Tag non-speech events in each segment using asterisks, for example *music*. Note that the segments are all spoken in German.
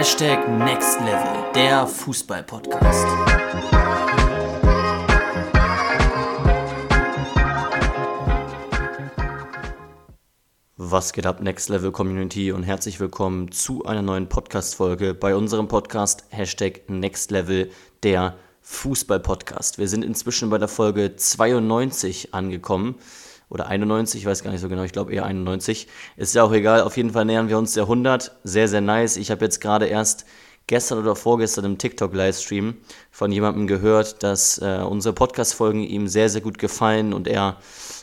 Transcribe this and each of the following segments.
Hashtag Next Level, der Fußball-Podcast. Was geht ab, Next Level Community und herzlich willkommen zu einer neuen Podcast-Folge bei unserem Podcast Hashtag Next Level, der Fußball-Podcast. Wir sind inzwischen bei der Folge 92 angekommen oder 91, ich weiß gar nicht so genau, ich glaube eher 91. Ist ja auch egal, auf jeden Fall nähern wir uns der 100. Sehr, sehr nice. Ich habe jetzt gerade erst gestern oder vorgestern im TikTok-Livestream von jemandem gehört, dass äh, unsere Podcast-Folgen ihm sehr, sehr gut gefallen und er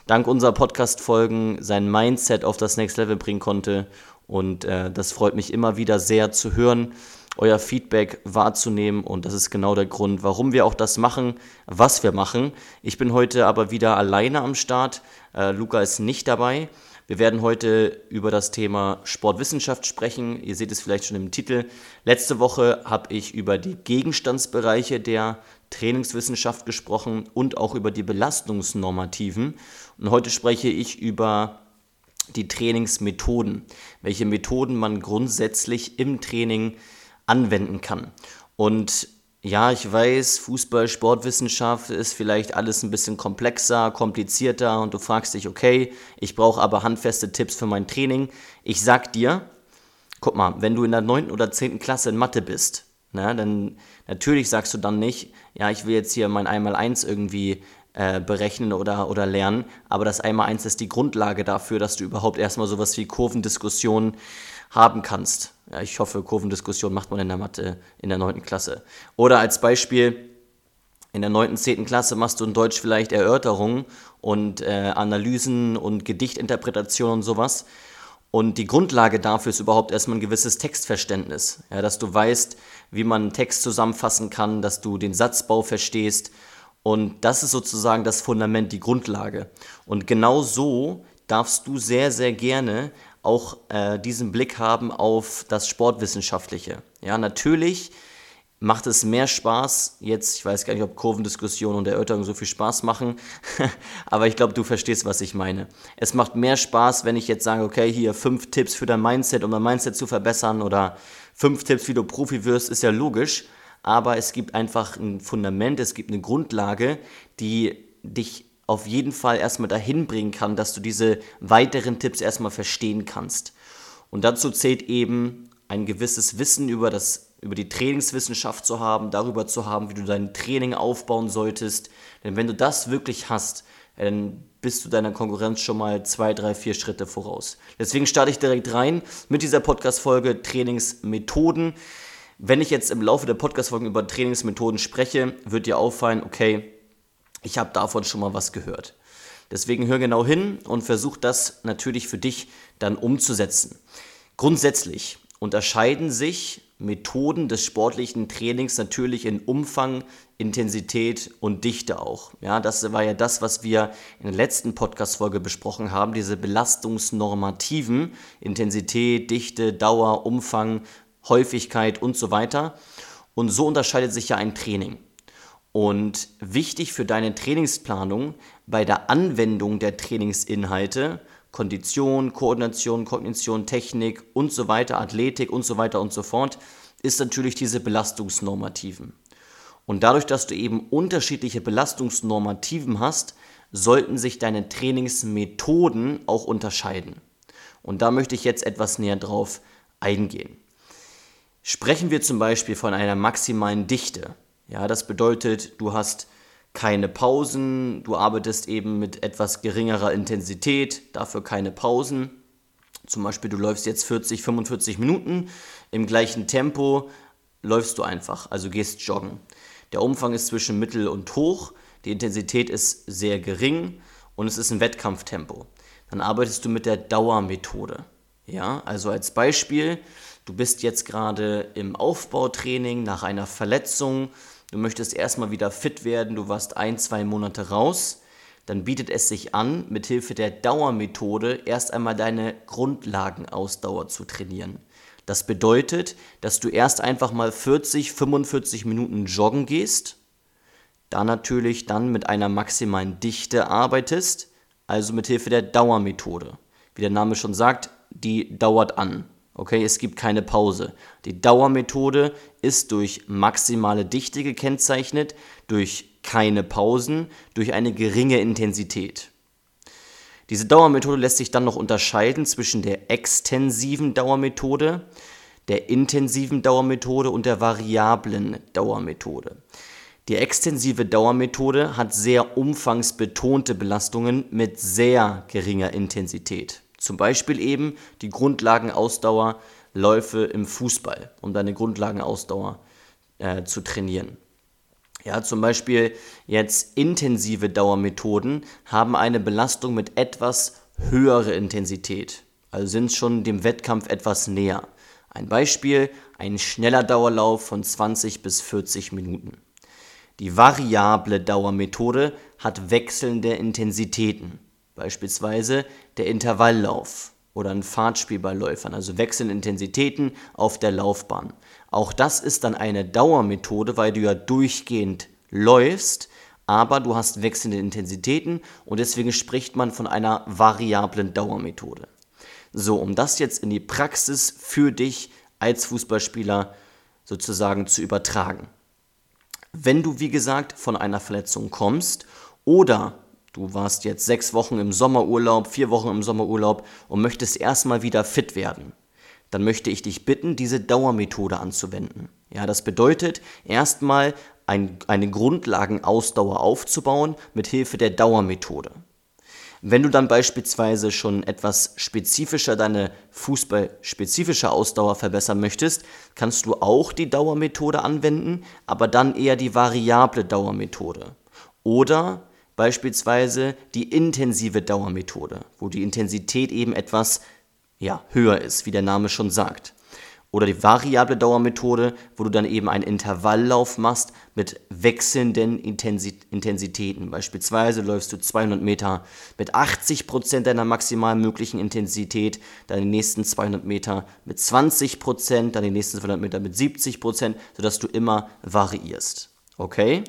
dank unserer Podcast-Folgen sein Mindset auf das Next Level bringen konnte. Und äh, das freut mich immer wieder sehr zu hören euer Feedback wahrzunehmen und das ist genau der Grund, warum wir auch das machen, was wir machen. Ich bin heute aber wieder alleine am Start. Äh, Luca ist nicht dabei. Wir werden heute über das Thema Sportwissenschaft sprechen. Ihr seht es vielleicht schon im Titel. Letzte Woche habe ich über die Gegenstandsbereiche der Trainingswissenschaft gesprochen und auch über die Belastungsnormativen. Und heute spreche ich über die Trainingsmethoden, welche Methoden man grundsätzlich im Training anwenden kann. Und ja, ich weiß, Fußball, Sportwissenschaft ist vielleicht alles ein bisschen komplexer, komplizierter und du fragst dich, okay, ich brauche aber handfeste Tipps für mein Training. Ich sag dir, guck mal, wenn du in der 9. oder 10. Klasse in Mathe bist, ne, dann natürlich sagst du dann nicht, ja, ich will jetzt hier mein Einmal-Eins irgendwie äh, berechnen oder, oder lernen, aber das Einmal-Eins ist die Grundlage dafür, dass du überhaupt erstmal sowas wie Kurvendiskussionen haben kannst. Ja, ich hoffe, Kurvendiskussion macht man in der Mathe in der 9. Klasse. Oder als Beispiel, in der 9. 10. Klasse machst du in Deutsch vielleicht Erörterungen und äh, Analysen und Gedichtinterpretationen und sowas. Und die Grundlage dafür ist überhaupt erstmal ein gewisses Textverständnis. Ja, dass du weißt, wie man einen Text zusammenfassen kann, dass du den Satzbau verstehst. Und das ist sozusagen das Fundament, die Grundlage. Und genau so darfst du sehr, sehr gerne auch äh, diesen Blick haben auf das Sportwissenschaftliche. Ja, natürlich macht es mehr Spaß, jetzt, ich weiß gar nicht, ob Kurvendiskussion und Erörterung so viel Spaß machen, *laughs* aber ich glaube, du verstehst, was ich meine. Es macht mehr Spaß, wenn ich jetzt sage, okay, hier fünf Tipps für dein Mindset, um dein Mindset zu verbessern oder fünf Tipps, wie du Profi wirst, ist ja logisch, aber es gibt einfach ein Fundament, es gibt eine Grundlage, die dich auf jeden Fall erstmal dahin bringen kann, dass du diese weiteren Tipps erstmal verstehen kannst. Und dazu zählt eben ein gewisses Wissen über, das, über die Trainingswissenschaft zu haben, darüber zu haben, wie du dein Training aufbauen solltest. Denn wenn du das wirklich hast, dann bist du deiner Konkurrenz schon mal zwei, drei, vier Schritte voraus. Deswegen starte ich direkt rein mit dieser Podcast-Folge Trainingsmethoden. Wenn ich jetzt im Laufe der Podcast-Folgen über Trainingsmethoden spreche, wird dir auffallen, okay, ich habe davon schon mal was gehört. Deswegen hör genau hin und versuch das natürlich für dich dann umzusetzen. Grundsätzlich unterscheiden sich Methoden des sportlichen Trainings natürlich in Umfang, Intensität und Dichte auch. Ja, das war ja das, was wir in der letzten Podcast-Folge besprochen haben, diese belastungsnormativen Intensität, Dichte, Dauer, Umfang, Häufigkeit und so weiter. Und so unterscheidet sich ja ein Training. Und wichtig für deine Trainingsplanung bei der Anwendung der Trainingsinhalte, Kondition, Koordination, Kognition, Technik und so weiter, Athletik und so weiter und so fort, ist natürlich diese Belastungsnormativen. Und dadurch, dass du eben unterschiedliche Belastungsnormativen hast, sollten sich deine Trainingsmethoden auch unterscheiden. Und da möchte ich jetzt etwas näher drauf eingehen. Sprechen wir zum Beispiel von einer maximalen Dichte, ja, das bedeutet, du hast keine Pausen, du arbeitest eben mit etwas geringerer Intensität, dafür keine Pausen. Zum Beispiel, du läufst jetzt 40, 45 Minuten im gleichen Tempo, läufst du einfach, also gehst joggen. Der Umfang ist zwischen mittel und hoch, die Intensität ist sehr gering und es ist ein Wettkampftempo. Dann arbeitest du mit der Dauermethode. Ja, also als Beispiel, du bist jetzt gerade im Aufbautraining nach einer Verletzung, du möchtest erstmal wieder fit werden, du warst ein, zwei Monate raus, dann bietet es sich an, mithilfe der Dauermethode erst einmal deine Grundlagenausdauer zu trainieren. Das bedeutet, dass du erst einfach mal 40, 45 Minuten joggen gehst, da natürlich dann mit einer maximalen Dichte arbeitest, also mithilfe der Dauermethode. Wie der Name schon sagt, die dauert an. Okay, es gibt keine Pause. Die Dauermethode ist durch maximale Dichte gekennzeichnet, durch keine Pausen, durch eine geringe Intensität. Diese Dauermethode lässt sich dann noch unterscheiden zwischen der extensiven Dauermethode, der intensiven Dauermethode und der variablen Dauermethode. Die extensive Dauermethode hat sehr umfangsbetonte Belastungen mit sehr geringer Intensität. Zum Beispiel eben die Grundlagenausdauer Läufe im Fußball, um deine Grundlagenausdauer äh, zu trainieren. Ja, zum Beispiel jetzt intensive Dauermethoden haben eine Belastung mit etwas höherer Intensität, also sind schon dem Wettkampf etwas näher. Ein Beispiel, ein schneller Dauerlauf von 20 bis 40 Minuten. Die variable Dauermethode hat wechselnde Intensitäten, beispielsweise der Intervalllauf oder ein Fahrtspiel bei Läufern, also wechselnde Intensitäten auf der Laufbahn. Auch das ist dann eine Dauermethode, weil du ja durchgehend läufst, aber du hast wechselnde Intensitäten und deswegen spricht man von einer variablen Dauermethode. So, um das jetzt in die Praxis für dich als Fußballspieler sozusagen zu übertragen. Wenn du, wie gesagt, von einer Verletzung kommst oder du warst jetzt sechs Wochen im Sommerurlaub, vier Wochen im Sommerurlaub und möchtest erstmal wieder fit werden, dann möchte ich dich bitten, diese Dauermethode anzuwenden. Ja, das bedeutet erstmal ein, eine Grundlagenausdauer aufzubauen mit Hilfe der Dauermethode. Wenn du dann beispielsweise schon etwas spezifischer deine fußballspezifische Ausdauer verbessern möchtest, kannst du auch die Dauermethode anwenden, aber dann eher die variable Dauermethode. Oder beispielsweise die intensive Dauermethode, wo die Intensität eben etwas ja, höher ist, wie der Name schon sagt. Oder die variable Dauermethode, wo du dann eben einen Intervalllauf machst mit wechselnden Intensitäten. Beispielsweise läufst du 200 Meter mit 80% deiner maximal möglichen Intensität, dann die nächsten 200 Meter mit 20%, dann die nächsten 200 Meter mit 70%, sodass du immer variierst. Okay?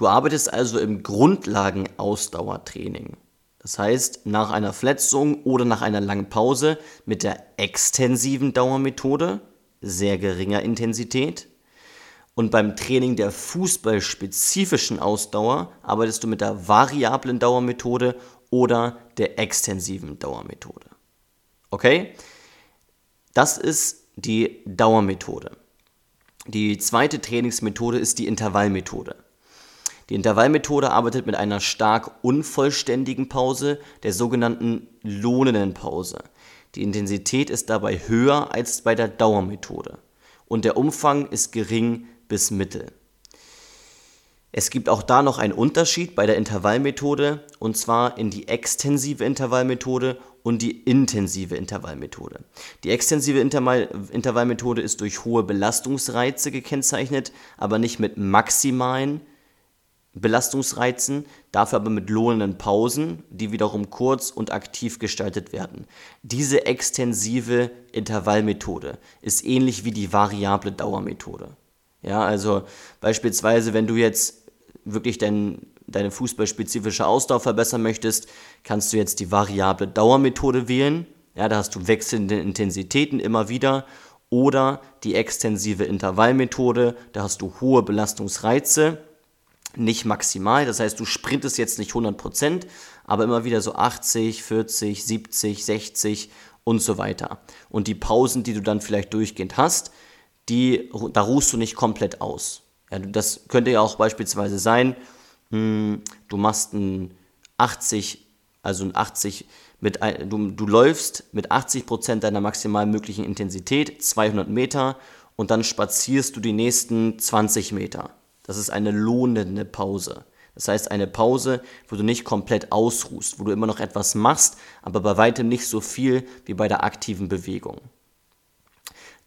Du arbeitest also im Grundlagenausdauertraining. Das heißt, nach einer Verletzung oder nach einer langen Pause mit der extensiven Dauermethode, sehr geringer Intensität. Und beim Training der fußballspezifischen Ausdauer arbeitest du mit der variablen Dauermethode oder der extensiven Dauermethode. Okay? Das ist die Dauermethode. Die zweite Trainingsmethode ist die Intervallmethode. Die Intervallmethode arbeitet mit einer stark unvollständigen Pause, der sogenannten lohnenden Pause. Die Intensität ist dabei höher als bei der Dauermethode und der Umfang ist gering bis mittel. Es gibt auch da noch einen Unterschied bei der Intervallmethode und zwar in die extensive Intervallmethode und die intensive Intervallmethode. Die extensive Intervallmethode ist durch hohe Belastungsreize gekennzeichnet, aber nicht mit maximalen Belastungsreizen, dafür aber mit lohnenden Pausen, die wiederum kurz und aktiv gestaltet werden. Diese extensive Intervallmethode ist ähnlich wie die variable Dauermethode. Ja, also beispielsweise, wenn du jetzt wirklich dein, deine fußballspezifische Ausdauer verbessern möchtest, kannst du jetzt die variable Dauermethode wählen. Ja, da hast du wechselnde Intensitäten immer wieder. Oder die extensive Intervallmethode, da hast du hohe Belastungsreize nicht maximal. Das heißt, du sprintest jetzt nicht 100%, aber immer wieder so 80, 40, 70, 60 und so weiter. Und die Pausen, die du dann vielleicht durchgehend hast, die, da ruhst du nicht komplett aus. Ja, das könnte ja auch beispielsweise sein, hm, du machst ein 80, also ein 80 mit, du, du läufst mit 80% deiner maximal möglichen Intensität 200 Meter und dann spazierst du die nächsten 20 Meter. Das ist eine lohnende Pause. Das heißt eine Pause, wo du nicht komplett ausruhst, wo du immer noch etwas machst, aber bei weitem nicht so viel wie bei der aktiven Bewegung.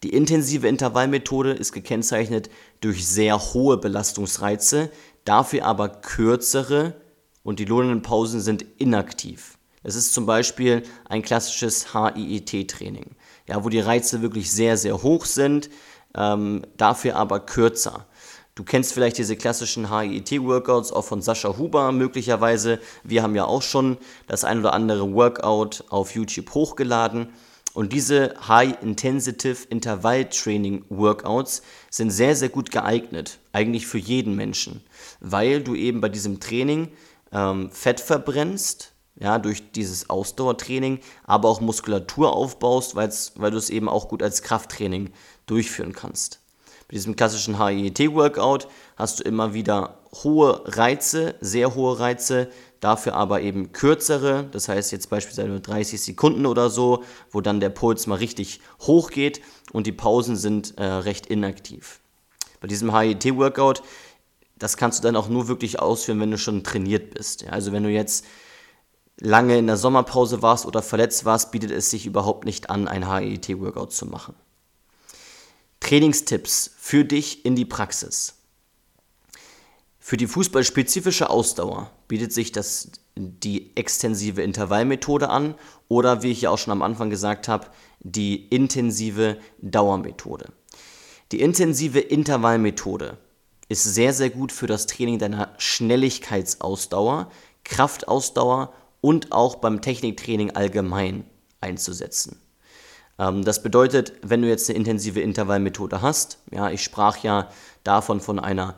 Die intensive Intervallmethode ist gekennzeichnet durch sehr hohe Belastungsreize, dafür aber kürzere und die lohnenden Pausen sind inaktiv. Es ist zum Beispiel ein klassisches HIIT-Training, ja, wo die Reize wirklich sehr, sehr hoch sind, ähm, dafür aber kürzer. Du kennst vielleicht diese klassischen HIIT-Workouts auch von Sascha Huber möglicherweise. Wir haben ja auch schon das ein oder andere Workout auf YouTube hochgeladen. Und diese High-Intensive Intervall Training Workouts sind sehr, sehr gut geeignet, eigentlich für jeden Menschen, weil du eben bei diesem Training ähm, Fett verbrennst, ja, durch dieses Ausdauertraining, aber auch Muskulatur aufbaust, weil du es eben auch gut als Krafttraining durchführen kannst. Bei diesem klassischen HIET-Workout hast du immer wieder hohe Reize, sehr hohe Reize, dafür aber eben kürzere, das heißt jetzt beispielsweise nur 30 Sekunden oder so, wo dann der Puls mal richtig hoch geht und die Pausen sind äh, recht inaktiv. Bei diesem HIT-Workout, das kannst du dann auch nur wirklich ausführen, wenn du schon trainiert bist. Also wenn du jetzt lange in der Sommerpause warst oder verletzt warst, bietet es sich überhaupt nicht an, ein HIT-Workout zu machen. Trainingstipps für dich in die Praxis. Für die fußballspezifische Ausdauer bietet sich das, die extensive Intervallmethode an oder, wie ich ja auch schon am Anfang gesagt habe, die intensive Dauermethode. Die intensive Intervallmethode ist sehr, sehr gut für das Training deiner Schnelligkeitsausdauer, Kraftausdauer und auch beim Techniktraining allgemein einzusetzen. Ähm, das bedeutet, wenn du jetzt eine intensive Intervallmethode hast, ja, ich sprach ja davon von einer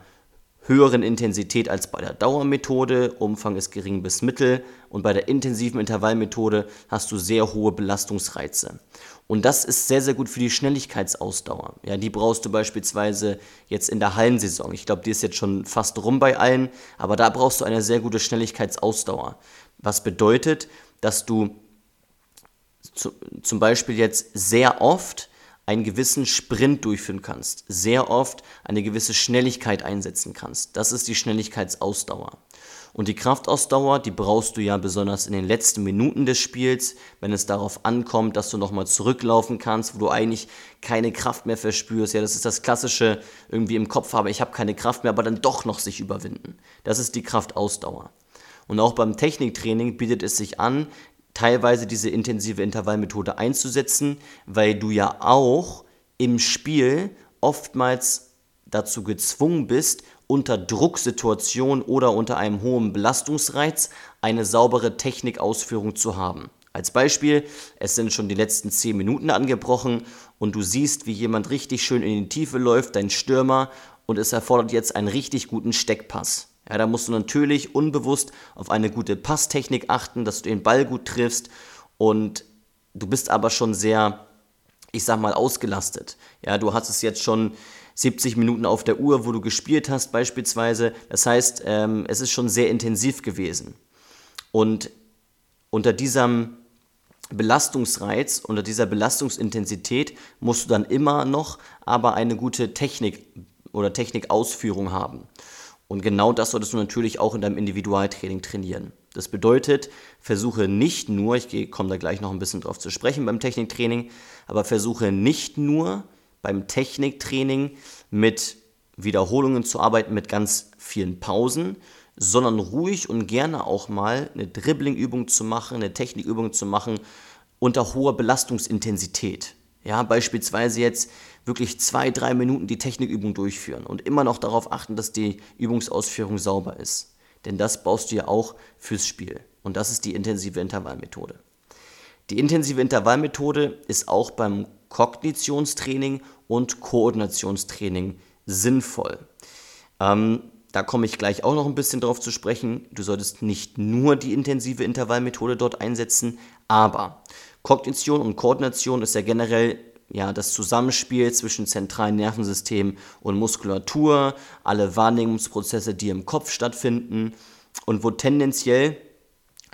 höheren Intensität als bei der Dauermethode, Umfang ist gering bis mittel und bei der intensiven Intervallmethode hast du sehr hohe Belastungsreize. Und das ist sehr, sehr gut für die Schnelligkeitsausdauer. Ja, die brauchst du beispielsweise jetzt in der Hallensaison. Ich glaube, die ist jetzt schon fast rum bei allen, aber da brauchst du eine sehr gute Schnelligkeitsausdauer. Was bedeutet, dass du zu, zum Beispiel jetzt sehr oft einen gewissen Sprint durchführen kannst, sehr oft eine gewisse Schnelligkeit einsetzen kannst. Das ist die Schnelligkeitsausdauer. Und die Kraftausdauer, die brauchst du ja besonders in den letzten Minuten des Spiels, wenn es darauf ankommt, dass du nochmal zurücklaufen kannst, wo du eigentlich keine Kraft mehr verspürst. Ja, das ist das Klassische irgendwie im Kopf habe, ich habe keine Kraft mehr, aber dann doch noch sich überwinden. Das ist die Kraftausdauer. Und auch beim Techniktraining bietet es sich an, teilweise diese intensive Intervallmethode einzusetzen, weil du ja auch im Spiel oftmals dazu gezwungen bist, unter Drucksituationen oder unter einem hohen Belastungsreiz eine saubere Technikausführung zu haben. Als Beispiel, es sind schon die letzten 10 Minuten angebrochen und du siehst, wie jemand richtig schön in die Tiefe läuft, dein Stürmer, und es erfordert jetzt einen richtig guten Steckpass. Ja, da musst du natürlich unbewusst auf eine gute Passtechnik achten, dass du den Ball gut triffst und du bist aber schon sehr, ich sag mal, ausgelastet. Ja, du hast es jetzt schon 70 Minuten auf der Uhr, wo du gespielt hast beispielsweise. Das heißt, ähm, es ist schon sehr intensiv gewesen. Und unter diesem Belastungsreiz, unter dieser Belastungsintensität musst du dann immer noch aber eine gute Technik oder Technikausführung haben. Und genau das solltest du natürlich auch in deinem Individualtraining trainieren. Das bedeutet, versuche nicht nur, ich komme da gleich noch ein bisschen drauf zu sprechen beim Techniktraining, aber versuche nicht nur beim Techniktraining mit Wiederholungen zu arbeiten mit ganz vielen Pausen, sondern ruhig und gerne auch mal eine Dribbling-Übung zu machen, eine Technikübung zu machen unter hoher Belastungsintensität. Ja, beispielsweise jetzt wirklich zwei, drei Minuten die Technikübung durchführen und immer noch darauf achten, dass die Übungsausführung sauber ist. Denn das baust du ja auch fürs Spiel. Und das ist die intensive Intervallmethode. Die intensive Intervallmethode ist auch beim Kognitionstraining und Koordinationstraining sinnvoll. Ähm, da komme ich gleich auch noch ein bisschen drauf zu sprechen. Du solltest nicht nur die intensive Intervallmethode dort einsetzen, aber Kognition und Koordination ist ja generell ja, das Zusammenspiel zwischen zentralen Nervensystem und Muskulatur, alle Wahrnehmungsprozesse, die im Kopf stattfinden und wo tendenziell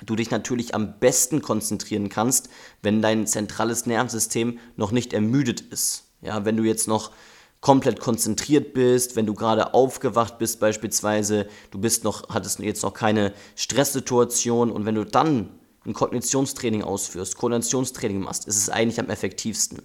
du dich natürlich am besten konzentrieren kannst, wenn dein zentrales Nervensystem noch nicht ermüdet ist. Ja, wenn du jetzt noch komplett konzentriert bist, wenn du gerade aufgewacht bist beispielsweise, du bist noch, hattest jetzt noch keine Stresssituation und wenn du dann ein Kognitionstraining ausführst, Koordinationstraining machst, ist es eigentlich am effektivsten.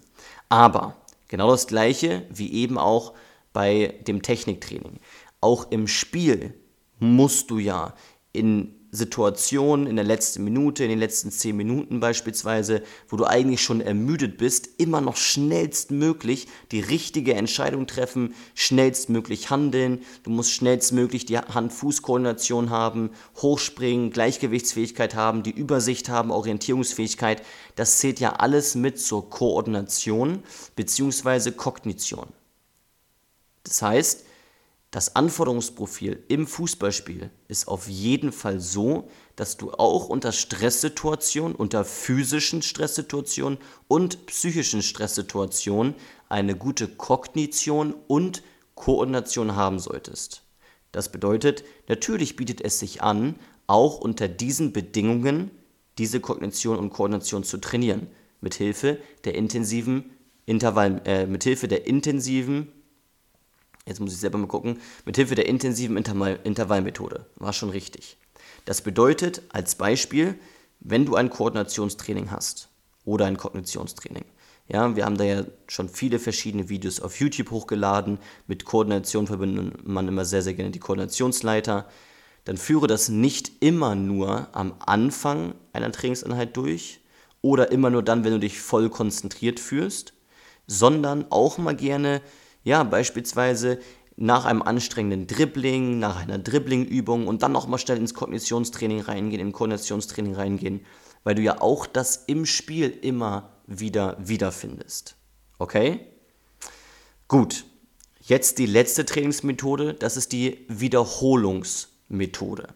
Aber genau das gleiche wie eben auch bei dem Techniktraining. Auch im Spiel musst du ja in Situationen in der letzten Minute, in den letzten 10 Minuten beispielsweise, wo du eigentlich schon ermüdet bist, immer noch schnellstmöglich die richtige Entscheidung treffen, schnellstmöglich handeln. Du musst schnellstmöglich die Hand-Fuß-Koordination haben, hochspringen, Gleichgewichtsfähigkeit haben, die Übersicht haben, Orientierungsfähigkeit. Das zählt ja alles mit zur Koordination bzw. Kognition. Das heißt, das Anforderungsprofil im Fußballspiel ist auf jeden Fall so, dass du auch unter Stresssituationen, unter physischen Stresssituationen und psychischen Stresssituationen eine gute Kognition und Koordination haben solltest. Das bedeutet, natürlich bietet es sich an, auch unter diesen Bedingungen diese Kognition und Koordination zu trainieren, mithilfe der intensiven Intervall, äh, mithilfe der intensiven jetzt muss ich selber mal gucken, mit Hilfe der intensiven Intervall Intervallmethode. War schon richtig. Das bedeutet als Beispiel, wenn du ein Koordinationstraining hast oder ein Kognitionstraining. Ja, wir haben da ja schon viele verschiedene Videos auf YouTube hochgeladen. Mit Koordination verbindet man immer sehr, sehr gerne die Koordinationsleiter. Dann führe das nicht immer nur am Anfang einer Trainingseinheit durch oder immer nur dann, wenn du dich voll konzentriert fühlst, sondern auch mal gerne ja, beispielsweise nach einem anstrengenden Dribbling, nach einer Dribblingübung und dann nochmal schnell ins Kognitionstraining reingehen, im Koordinationstraining reingehen, weil du ja auch das im Spiel immer wieder wiederfindest. Okay? Gut. Jetzt die letzte Trainingsmethode, das ist die Wiederholungsmethode.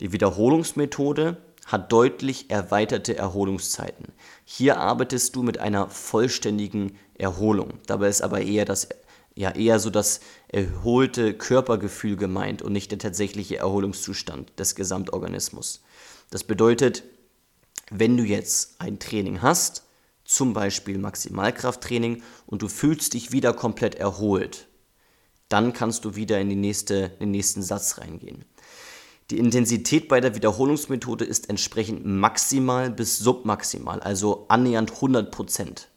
Die Wiederholungsmethode hat deutlich erweiterte Erholungszeiten. Hier arbeitest du mit einer vollständigen Erholung. Dabei ist aber eher das ja eher so das erholte Körpergefühl gemeint und nicht der tatsächliche Erholungszustand des Gesamtorganismus. Das bedeutet, wenn du jetzt ein Training hast, zum Beispiel Maximalkrafttraining, und du fühlst dich wieder komplett erholt, dann kannst du wieder in, nächste, in den nächsten Satz reingehen. Die Intensität bei der Wiederholungsmethode ist entsprechend maximal bis submaximal, also annähernd 100 Prozent.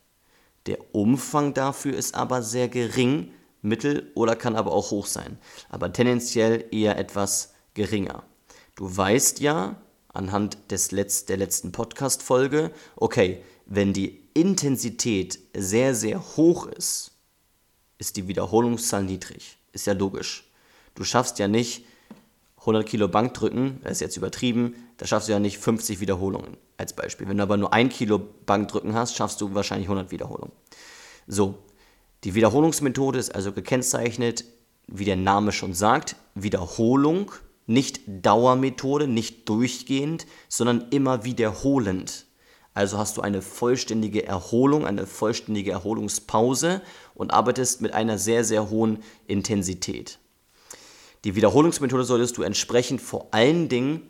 Der Umfang dafür ist aber sehr gering, mittel oder kann aber auch hoch sein, aber tendenziell eher etwas geringer. Du weißt ja anhand des Letz der letzten Podcast-Folge, okay, wenn die Intensität sehr, sehr hoch ist, ist die Wiederholungszahl niedrig. Ist ja logisch. Du schaffst ja nicht 100 Kilo Bankdrücken, das ist jetzt übertrieben, da schaffst du ja nicht 50 Wiederholungen als Beispiel. Wenn du aber nur 1 Kilo Bankdrücken hast, schaffst du wahrscheinlich 100 Wiederholungen. So, die Wiederholungsmethode ist also gekennzeichnet, wie der Name schon sagt, Wiederholung, nicht Dauermethode, nicht durchgehend, sondern immer wiederholend. Also hast du eine vollständige Erholung, eine vollständige Erholungspause und arbeitest mit einer sehr, sehr hohen Intensität. Die Wiederholungsmethode solltest du entsprechend vor allen Dingen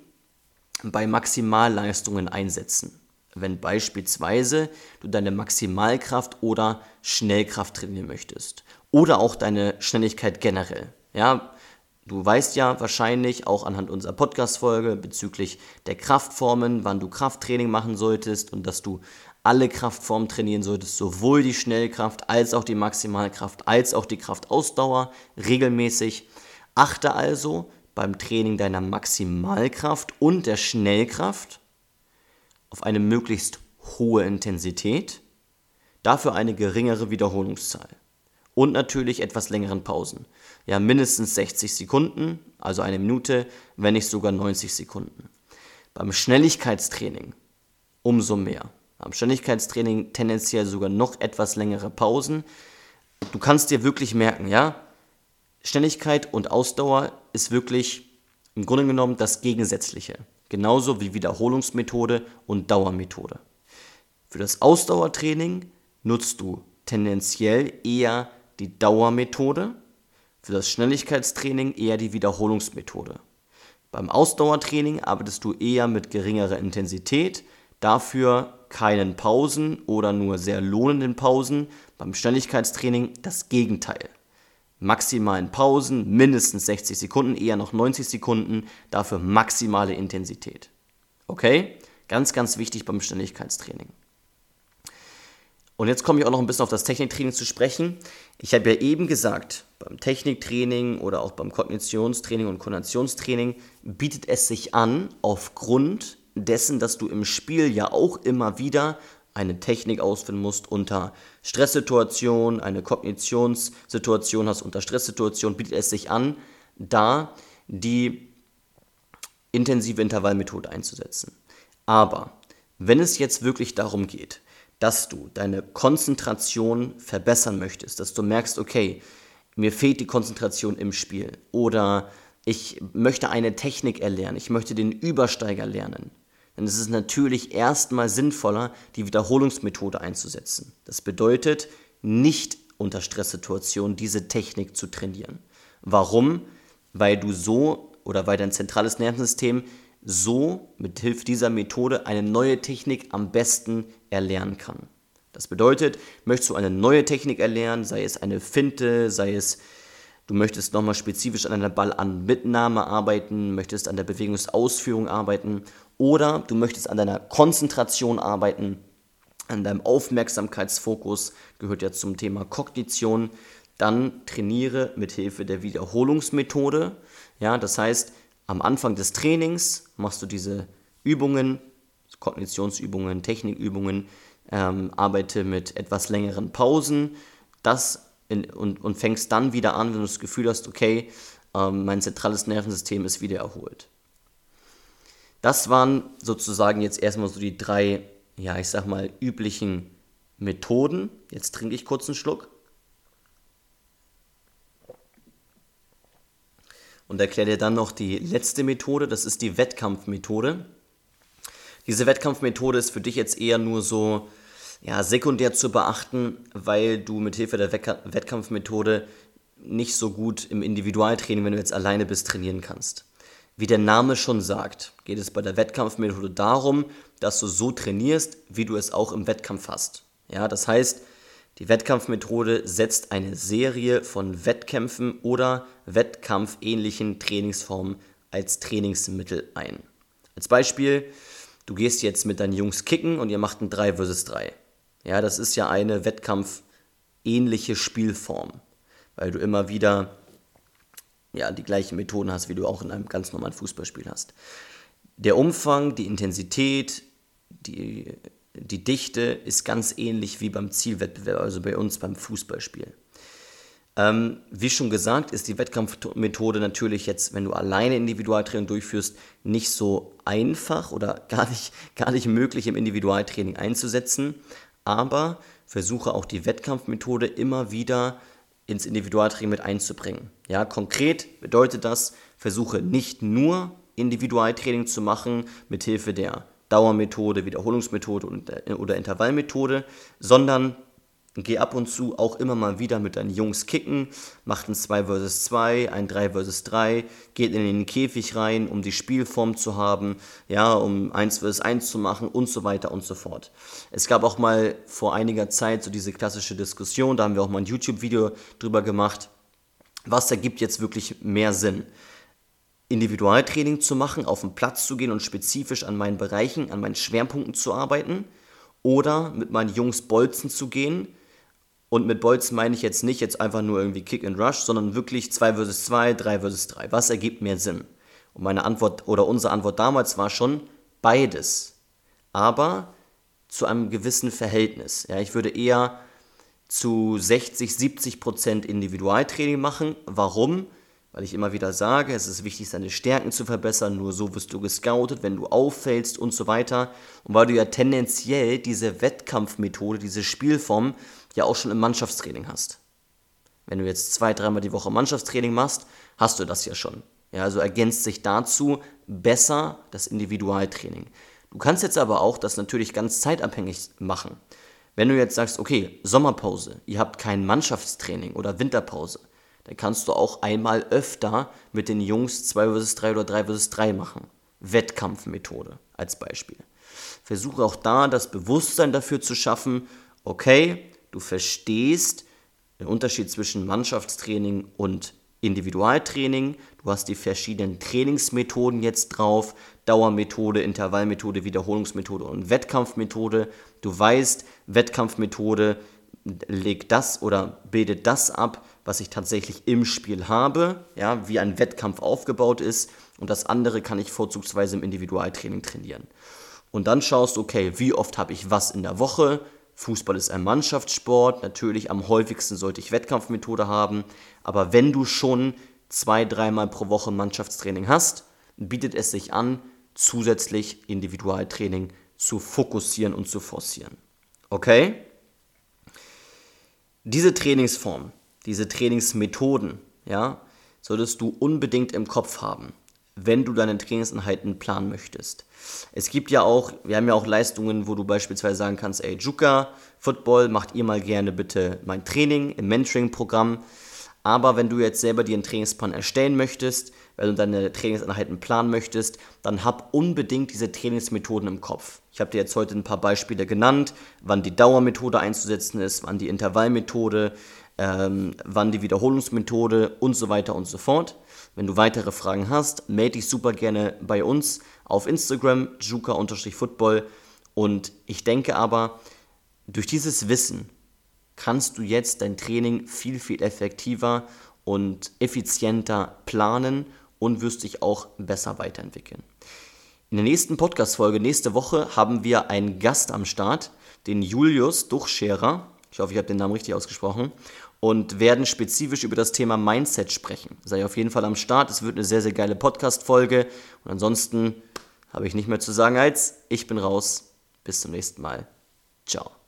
bei Maximalleistungen einsetzen. Wenn beispielsweise du deine Maximalkraft oder Schnellkraft trainieren möchtest oder auch deine Schnelligkeit generell. Ja, du weißt ja wahrscheinlich auch anhand unserer Podcast-Folge bezüglich der Kraftformen, wann du Krafttraining machen solltest und dass du alle Kraftformen trainieren solltest, sowohl die Schnellkraft als auch die Maximalkraft als auch die Kraftausdauer regelmäßig. Achte also beim Training deiner Maximalkraft und der Schnellkraft auf eine möglichst hohe Intensität, dafür eine geringere Wiederholungszahl und natürlich etwas längeren Pausen. Ja, mindestens 60 Sekunden, also eine Minute, wenn nicht sogar 90 Sekunden. Beim Schnelligkeitstraining umso mehr. Beim Schnelligkeitstraining tendenziell sogar noch etwas längere Pausen. Du kannst dir wirklich merken, ja, Schnelligkeit und Ausdauer ist wirklich im Grunde genommen das Gegensätzliche. Genauso wie Wiederholungsmethode und Dauermethode. Für das Ausdauertraining nutzt du tendenziell eher die Dauermethode, für das Schnelligkeitstraining eher die Wiederholungsmethode. Beim Ausdauertraining arbeitest du eher mit geringerer Intensität, dafür keinen Pausen oder nur sehr lohnenden Pausen. Beim Schnelligkeitstraining das Gegenteil maximalen Pausen, mindestens 60 Sekunden, eher noch 90 Sekunden, dafür maximale Intensität. Okay? Ganz, ganz wichtig beim Ständigkeitstraining. Und jetzt komme ich auch noch ein bisschen auf das Techniktraining zu sprechen. Ich habe ja eben gesagt, beim Techniktraining oder auch beim Kognitionstraining und Koordinationstraining bietet es sich an, aufgrund dessen, dass du im Spiel ja auch immer wieder eine Technik ausführen musst unter Stresssituationen, eine Kognitionssituation hast unter Stresssituationen, bietet es sich an, da die intensive Intervallmethode einzusetzen. Aber wenn es jetzt wirklich darum geht, dass du deine Konzentration verbessern möchtest, dass du merkst, okay, mir fehlt die Konzentration im Spiel oder ich möchte eine Technik erlernen, ich möchte den Übersteiger lernen, dann ist es natürlich erstmal sinnvoller, die Wiederholungsmethode einzusetzen. Das bedeutet, nicht unter Stresssituationen diese Technik zu trainieren. Warum? Weil du so oder weil dein zentrales Nervensystem so mit Hilfe dieser Methode eine neue Technik am besten erlernen kann. Das bedeutet, möchtest du eine neue Technik erlernen, sei es eine Finte, sei es du möchtest nochmal spezifisch an einer Ballanmitnahme arbeiten, möchtest an der Bewegungsausführung arbeiten oder du möchtest an deiner Konzentration arbeiten, an deinem Aufmerksamkeitsfokus, gehört ja zum Thema Kognition, dann trainiere mit Hilfe der Wiederholungsmethode. Ja, das heißt, am Anfang des Trainings machst du diese Übungen, Kognitionsübungen, Technikübungen, ähm, arbeite mit etwas längeren Pausen das in, und, und fängst dann wieder an, wenn du das Gefühl hast, okay, ähm, mein zentrales Nervensystem ist wieder erholt. Das waren sozusagen jetzt erstmal so die drei, ja, ich sag mal, üblichen Methoden. Jetzt trinke ich kurz einen Schluck. Und erkläre dir dann noch die letzte Methode, das ist die Wettkampfmethode. Diese Wettkampfmethode ist für dich jetzt eher nur so ja, sekundär zu beachten, weil du mit Hilfe der Wettkampfmethode nicht so gut im Individualtraining, wenn du jetzt alleine bist, trainieren kannst. Wie der Name schon sagt, geht es bei der Wettkampfmethode darum, dass du so trainierst, wie du es auch im Wettkampf hast. Ja, das heißt, die Wettkampfmethode setzt eine Serie von Wettkämpfen oder wettkampfähnlichen Trainingsformen als Trainingsmittel ein. Als Beispiel, du gehst jetzt mit deinen Jungs kicken und ihr macht ein 3 vs 3. Ja, das ist ja eine wettkampfähnliche Spielform, weil du immer wieder ja, die gleichen Methoden hast, wie du auch in einem ganz normalen Fußballspiel hast. Der Umfang, die Intensität, die die Dichte ist ganz ähnlich wie beim Zielwettbewerb, also bei uns beim Fußballspiel. Ähm, wie schon gesagt, ist die Wettkampfmethode natürlich jetzt, wenn du alleine Individualtraining durchführst, nicht so einfach oder *laughs* gar nicht, gar nicht möglich im Individualtraining einzusetzen. Aber versuche auch die Wettkampfmethode immer wieder ins Individualtraining mit einzubringen. Ja, konkret bedeutet das, versuche nicht nur Individualtraining zu machen mit Hilfe der Dauermethode, Wiederholungsmethode oder Intervallmethode, sondern geh ab und zu auch immer mal wieder mit deinen Jungs kicken, macht ein 2 vs 2, ein 3 vs 3, geht in den Käfig rein, um die Spielform zu haben, ja, um 1 vs 1 zu machen und so weiter und so fort. Es gab auch mal vor einiger Zeit so diese klassische Diskussion, da haben wir auch mal ein YouTube-Video drüber gemacht, was ergibt jetzt wirklich mehr Sinn? Individualtraining zu machen, auf den Platz zu gehen und spezifisch an meinen Bereichen, an meinen Schwerpunkten zu arbeiten oder mit meinen Jungs bolzen zu gehen. Und mit Bolzen meine ich jetzt nicht jetzt einfach nur irgendwie Kick and Rush, sondern wirklich 2 vs 2, 3 vs 3. Was ergibt mehr Sinn? Und meine Antwort oder unsere Antwort damals war schon beides. Aber zu einem gewissen Verhältnis. Ja, ich würde eher zu 60, 70 Prozent Individualtraining machen. Warum? weil ich immer wieder sage, es ist wichtig, seine Stärken zu verbessern, nur so wirst du gescoutet, wenn du auffällst und so weiter. Und weil du ja tendenziell diese Wettkampfmethode, diese Spielform ja auch schon im Mannschaftstraining hast. Wenn du jetzt zwei, dreimal die Woche Mannschaftstraining machst, hast du das ja schon. Ja, also ergänzt sich dazu besser das Individualtraining. Du kannst jetzt aber auch das natürlich ganz zeitabhängig machen. Wenn du jetzt sagst, okay, Sommerpause, ihr habt kein Mannschaftstraining oder Winterpause, dann kannst du auch einmal öfter mit den Jungs 2 vs 3 oder 3 vs 3 machen. Wettkampfmethode als Beispiel. Versuche auch da das Bewusstsein dafür zu schaffen, okay, du verstehst den Unterschied zwischen Mannschaftstraining und Individualtraining, du hast die verschiedenen Trainingsmethoden jetzt drauf, Dauermethode, Intervallmethode, Wiederholungsmethode und Wettkampfmethode. Du weißt, Wettkampfmethode legt das oder bildet das ab, was ich tatsächlich im Spiel habe, ja, wie ein Wettkampf aufgebaut ist und das andere kann ich vorzugsweise im Individualtraining trainieren. Und dann schaust okay, wie oft habe ich was in der Woche? Fußball ist ein Mannschaftssport, natürlich am häufigsten sollte ich Wettkampfmethode haben, aber wenn du schon zwei, dreimal pro Woche Mannschaftstraining hast, bietet es sich an, zusätzlich Individualtraining zu fokussieren und zu forcieren. Okay? Diese Trainingsform, diese Trainingsmethoden, ja, solltest du unbedingt im Kopf haben, wenn du deine Trainingseinheiten planen möchtest. Es gibt ja auch, wir haben ja auch Leistungen, wo du beispielsweise sagen kannst, ey, Juka, Football, macht ihr mal gerne bitte mein Training im Mentoring-Programm. Aber wenn du jetzt selber dir einen Trainingsplan erstellen möchtest, wenn du deine Trainingseinheiten planen möchtest, dann hab unbedingt diese Trainingsmethoden im Kopf. Ich habe dir jetzt heute ein paar Beispiele genannt, wann die Dauermethode einzusetzen ist, wann die Intervallmethode, ähm, wann die Wiederholungsmethode und so weiter und so fort. Wenn du weitere Fragen hast, melde dich super gerne bei uns auf Instagram, juka-football. Und ich denke aber, durch dieses Wissen kannst du jetzt dein Training viel, viel effektiver und effizienter planen und wirst dich auch besser weiterentwickeln. In der nächsten Podcast-Folge, nächste Woche, haben wir einen Gast am Start, den Julius Duchscherer. Ich hoffe, ich habe den Namen richtig ausgesprochen. Und werden spezifisch über das Thema Mindset sprechen. Sei auf jeden Fall am Start. Es wird eine sehr, sehr geile Podcast-Folge. Und ansonsten habe ich nicht mehr zu sagen als ich bin raus. Bis zum nächsten Mal. Ciao.